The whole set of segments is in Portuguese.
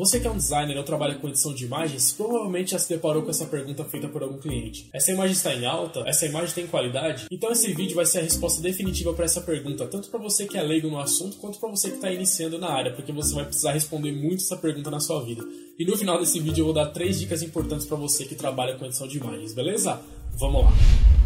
Você que é um designer ou trabalha com edição de imagens, provavelmente já se deparou com essa pergunta feita por algum cliente. Essa imagem está em alta? Essa imagem tem qualidade? Então esse vídeo vai ser a resposta definitiva para essa pergunta, tanto para você que é leigo no assunto, quanto para você que está iniciando na área, porque você vai precisar responder muito essa pergunta na sua vida. E no final desse vídeo eu vou dar três dicas importantes para você que trabalha com edição de imagens, beleza? Vamos lá!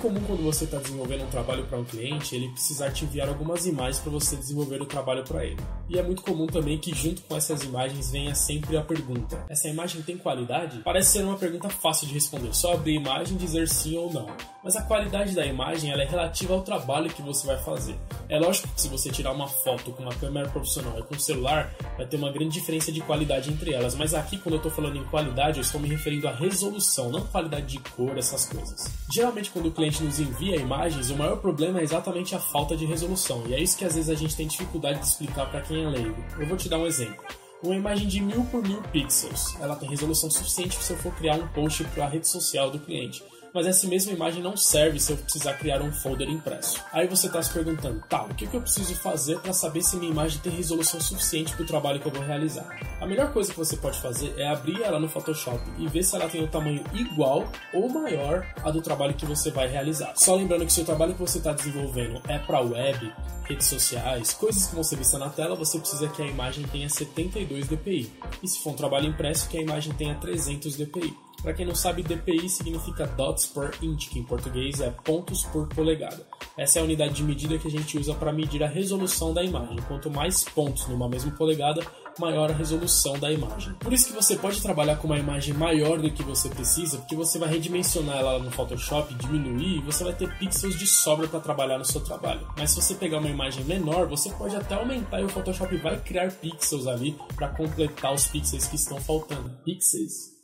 Comum quando você está desenvolvendo um trabalho para um cliente, ele precisar te enviar algumas imagens para você desenvolver o trabalho para ele. E é muito comum também que junto com essas imagens venha sempre a pergunta: essa imagem tem qualidade? Parece ser uma pergunta fácil de responder, só abrir a imagem e dizer sim ou não. Mas a qualidade da imagem ela é relativa ao trabalho que você vai fazer. É lógico que se você tirar uma foto com uma câmera profissional e com um celular, vai ter uma grande diferença de qualidade entre elas. Mas aqui, quando eu estou falando em qualidade, eu estou me referindo à resolução, não qualidade de cor, essas coisas. Geralmente, quando o cliente nos envia imagens, o maior problema é exatamente a falta de resolução. E é isso que às vezes a gente tem dificuldade de explicar para quem é leigo. Eu vou te dar um exemplo. Uma imagem de mil por mil pixels, ela tem resolução suficiente se eu for criar um post para a rede social do cliente mas essa mesma imagem não serve se eu precisar criar um folder impresso. Aí você está se perguntando, tá, o que, que eu preciso fazer para saber se minha imagem tem resolução suficiente para o trabalho que eu vou realizar? A melhor coisa que você pode fazer é abrir ela no Photoshop e ver se ela tem o tamanho igual ou maior a do trabalho que você vai realizar. Só lembrando que se o trabalho que você está desenvolvendo é para web, redes sociais, coisas que vão ser vistas na tela, você precisa que a imagem tenha 72 dpi. E se for um trabalho impresso, que a imagem tenha 300 dpi. Para quem não sabe, dpi significa dots per inch, que em português é pontos por polegada. Essa é a unidade de medida que a gente usa para medir a resolução da imagem. Quanto mais pontos numa mesma polegada, maior a resolução da imagem. Por isso que você pode trabalhar com uma imagem maior do que você precisa, porque você vai redimensionar ela no Photoshop, diminuir e você vai ter pixels de sobra para trabalhar no seu trabalho. Mas se você pegar uma imagem menor, você pode até aumentar e o Photoshop vai criar pixels ali para completar os pixels que estão faltando. Pixels?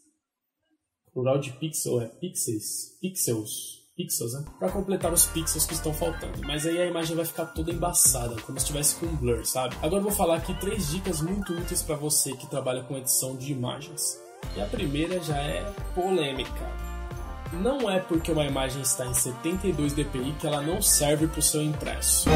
Plural de pixel é pixels, pixels, pixels, né? Para completar os pixels que estão faltando. Mas aí a imagem vai ficar toda embaçada, como se estivesse com blur, sabe? Agora eu vou falar aqui três dicas muito úteis para você que trabalha com edição de imagens. E a primeira já é polêmica. Não é porque uma imagem está em 72 dpi que ela não serve para o seu impresso.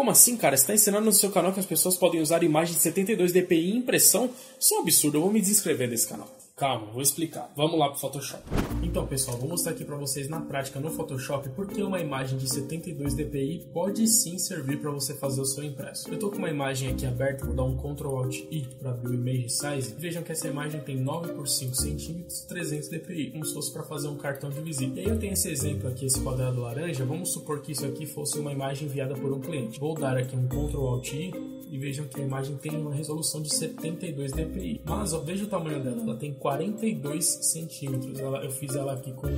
Como assim, cara? Você está ensinando no seu canal que as pessoas podem usar imagens de 72 dpi em impressão? Isso é um absurdo, eu vou me desinscrever desse canal. Calma, vou explicar. Vamos lá pro Photoshop. Então, pessoal, vou mostrar aqui para vocês na prática no Photoshop porque uma imagem de 72 dpi pode sim servir para você fazer o seu impresso. Eu tô com uma imagem aqui aberta, vou dar um Ctrl Alt I para abrir o Image Size. Vejam que essa imagem tem 9 por 5 centímetros, 300 dpi, como se fosse para fazer um cartão de visita. E aí eu tenho esse exemplo aqui, esse quadrado laranja. Vamos supor que isso aqui fosse uma imagem enviada por um cliente. Vou dar aqui um Ctrl Alt I e vejam que a imagem tem uma resolução de 72 dpi. Mas ó, veja o tamanho dela, ela tem 42 centímetros. Eu fiz ela aqui com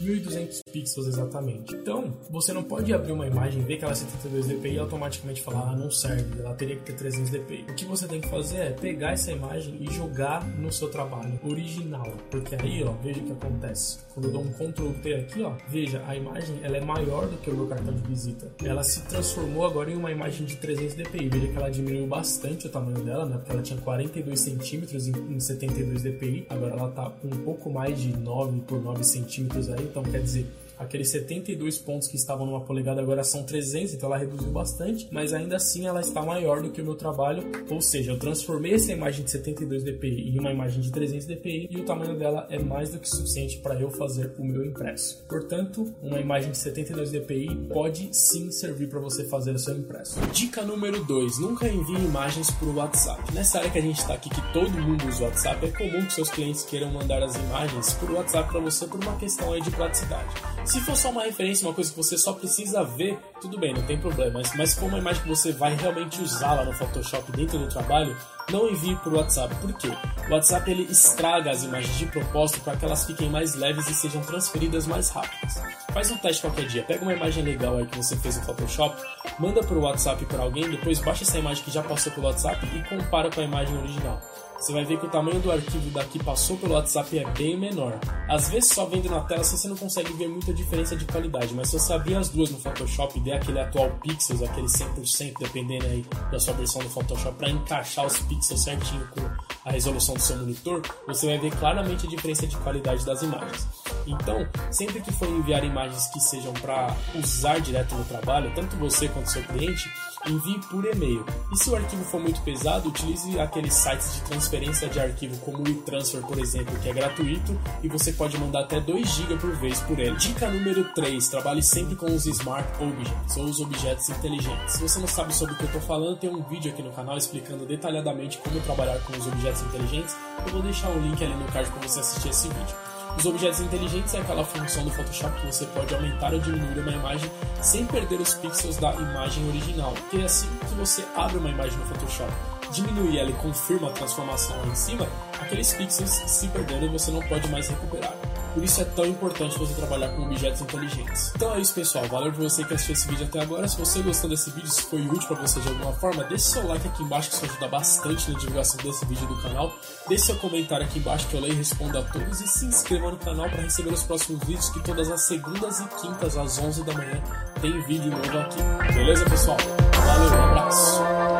1200 pixels exatamente. Então, você não pode abrir uma imagem, ver que ela é 72 dpi e automaticamente falar, ah, não serve, ela teria que ter 300 dpi. O que você tem que fazer é pegar essa imagem e jogar no seu trabalho original, porque aí, ó, veja o que acontece. Quando eu dou um Ctrl T aqui, ó, veja, a imagem ela é maior do que o meu cartão de visita. Ela se transformou agora em uma imagem de 300 dpi. Veja que ela diminuiu bastante o tamanho dela, né? Porque ela tinha 42 centímetros em 72 dpi. Agora ela tá com um pouco mais de 9 por 9 centímetros aí. Então quer dizer, aqueles 72 pontos que estavam numa polegada agora são 300, então ela reduziu bastante, mas ainda assim ela está maior do que o meu trabalho, ou seja, eu transformei essa imagem de 72 dpi em uma imagem de 300 dpi e o tamanho dela é mais do que suficiente para eu fazer o meu impresso. Portanto, uma imagem de 72 dpi pode sim servir para você fazer o seu impresso. Dica número 2: nunca envie imagens por WhatsApp. Nessa área que a gente está aqui, que todo mundo usa WhatsApp, é comum que seus clientes queiram mandar as imagens por WhatsApp para você por uma questão aí de praticidade. Se for só uma referência, uma coisa que você só precisa ver, tudo bem, não tem problema. Mas, mas for uma imagem que você vai realmente usar lá no Photoshop dentro do trabalho, não envie por WhatsApp. Por quê? O WhatsApp ele estraga as imagens de propósito para que elas fiquem mais leves e sejam transferidas mais rápidas. Faz um teste qualquer dia, pega uma imagem legal aí que você fez no Photoshop, manda por WhatsApp para alguém, depois baixa essa imagem que já passou pelo WhatsApp e compara com a imagem original você vai ver que o tamanho do arquivo daqui passou pelo WhatsApp é bem menor. Às vezes só vendo na tela você não consegue ver muita diferença de qualidade, mas se você abrir as duas no Photoshop e der aquele atual pixels, aquele 100%, dependendo aí da sua versão do Photoshop, para encaixar os pixels certinho com a resolução do seu monitor, você vai ver claramente a diferença de qualidade das imagens. Então, sempre que for enviar imagens que sejam para usar direto no trabalho, tanto você quanto seu cliente, envie por e-mail. E se o arquivo for muito pesado, utilize aqueles sites de transferência de arquivo como o eTransfer, por exemplo, que é gratuito e você pode mandar até 2 GB por vez por ele. Dica número 3: trabalhe sempre com os Smart Objects ou os objetos inteligentes. Se você não sabe sobre o que eu estou falando, tem um vídeo aqui no canal explicando detalhadamente como trabalhar com os objetos inteligentes. Eu vou deixar o link ali no card para você assistir esse vídeo. Os objetos inteligentes é aquela função do Photoshop que você pode aumentar ou diminuir uma imagem sem perder os pixels da imagem original. Que é assim que você abre uma imagem no Photoshop, diminui ela e confirma a transformação lá em cima, aqueles pixels se perderam e você não pode mais recuperar. Por isso é tão importante você trabalhar com objetos inteligentes. Então é isso, pessoal. Valeu por você que assistiu esse vídeo até agora. Se você gostou desse vídeo, se foi útil para você de alguma forma, deixe seu like aqui embaixo que isso ajuda bastante na divulgação desse vídeo do canal. Deixe seu comentário aqui embaixo que eu leio e respondo a todos. E se inscreva no canal para receber os próximos vídeos que todas as segundas e quintas às 11 da manhã tem vídeo novo aqui. Beleza, pessoal? Valeu, um abraço!